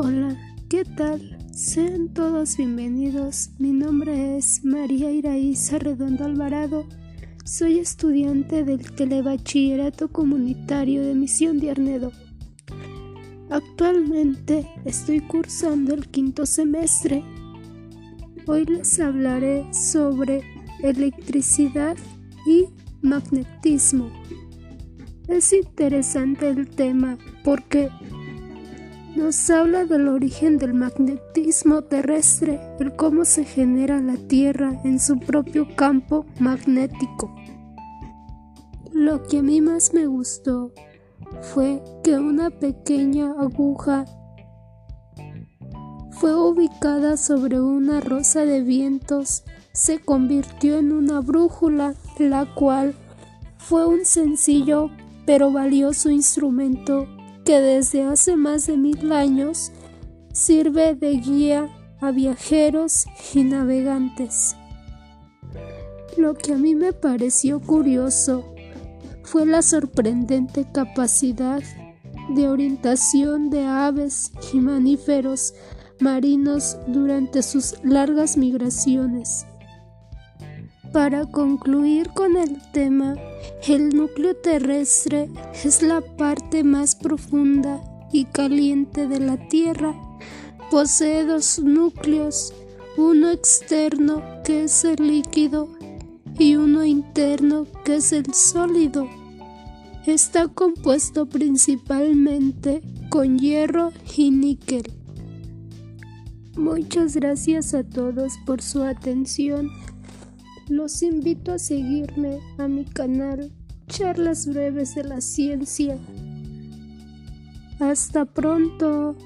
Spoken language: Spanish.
Hola, ¿qué tal? Sean todos bienvenidos. Mi nombre es María Iraíza Redondo Alvarado. Soy estudiante del Telebachillerato Comunitario de Misión de Arnedo. Actualmente estoy cursando el quinto semestre. Hoy les hablaré sobre electricidad y magnetismo. Es interesante el tema porque nos habla del origen del magnetismo terrestre, el cómo se genera la Tierra en su propio campo magnético. Lo que a mí más me gustó fue que una pequeña aguja fue ubicada sobre una rosa de vientos, se convirtió en una brújula, la cual fue un sencillo pero valioso instrumento que desde hace más de mil años sirve de guía a viajeros y navegantes. Lo que a mí me pareció curioso fue la sorprendente capacidad de orientación de aves y mamíferos marinos durante sus largas migraciones. Para concluir con el tema, el núcleo terrestre es la parte más profunda y caliente de la Tierra. Posee dos núcleos, uno externo que es el líquido y uno interno que es el sólido. Está compuesto principalmente con hierro y níquel. Muchas gracias a todos por su atención. Los invito a seguirme a mi canal Charlas Breves de la Ciencia. Hasta pronto.